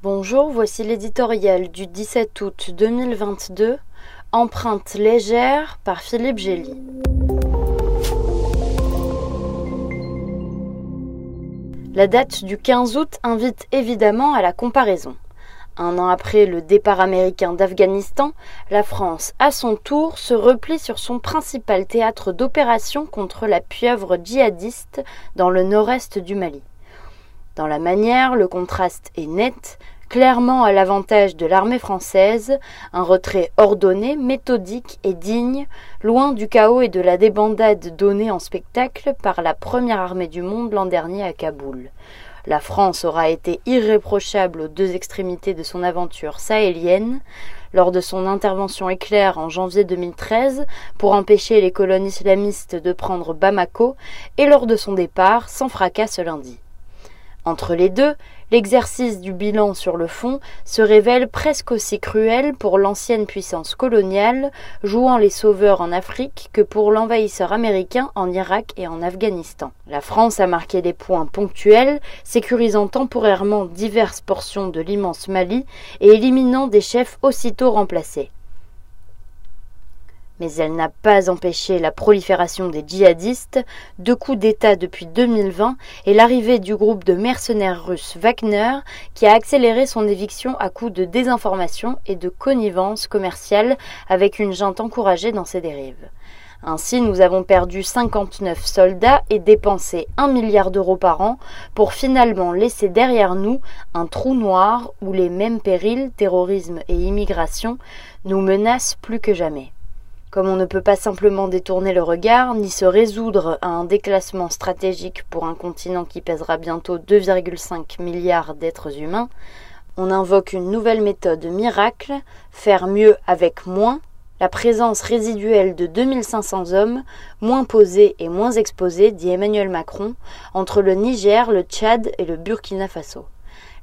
Bonjour, voici l'éditorial du 17 août 2022, Empreinte légère par Philippe Gély. La date du 15 août invite évidemment à la comparaison. Un an après le départ américain d'Afghanistan, la France, à son tour, se replie sur son principal théâtre d'opération contre la pieuvre djihadiste dans le nord-est du Mali. Dans la manière, le contraste est net, clairement à l'avantage de l'armée française, un retrait ordonné, méthodique et digne, loin du chaos et de la débandade donnée en spectacle par la première armée du monde l'an dernier à Kaboul. La France aura été irréprochable aux deux extrémités de son aventure sahélienne, lors de son intervention éclair en janvier 2013 pour empêcher les colonnes islamistes de prendre Bamako et lors de son départ sans fracas ce lundi. Entre les deux, l'exercice du bilan sur le fond se révèle presque aussi cruel pour l'ancienne puissance coloniale, jouant les sauveurs en Afrique, que pour l'envahisseur américain en Irak et en Afghanistan. La France a marqué des points ponctuels, sécurisant temporairement diverses portions de l'immense Mali et éliminant des chefs aussitôt remplacés mais elle n'a pas empêché la prolifération des djihadistes, deux coups d'État depuis 2020 et l'arrivée du groupe de mercenaires russes Wagner qui a accéléré son éviction à coups de désinformation et de connivence commerciale avec une junte encouragée dans ses dérives. Ainsi, nous avons perdu 59 soldats et dépensé 1 milliard d'euros par an pour finalement laisser derrière nous un trou noir où les mêmes périls, terrorisme et immigration, nous menacent plus que jamais. Comme on ne peut pas simplement détourner le regard, ni se résoudre à un déclassement stratégique pour un continent qui pèsera bientôt 2,5 milliards d'êtres humains, on invoque une nouvelle méthode miracle, faire mieux avec moins, la présence résiduelle de 2500 hommes, moins posés et moins exposés, dit Emmanuel Macron, entre le Niger, le Tchad et le Burkina Faso.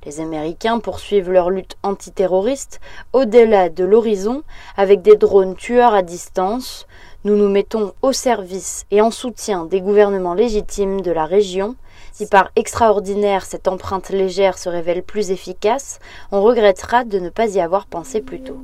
Les Américains poursuivent leur lutte antiterroriste au-delà de l'horizon avec des drones tueurs à distance. Nous nous mettons au service et en soutien des gouvernements légitimes de la région. Si par extraordinaire cette empreinte légère se révèle plus efficace, on regrettera de ne pas y avoir pensé plus tôt.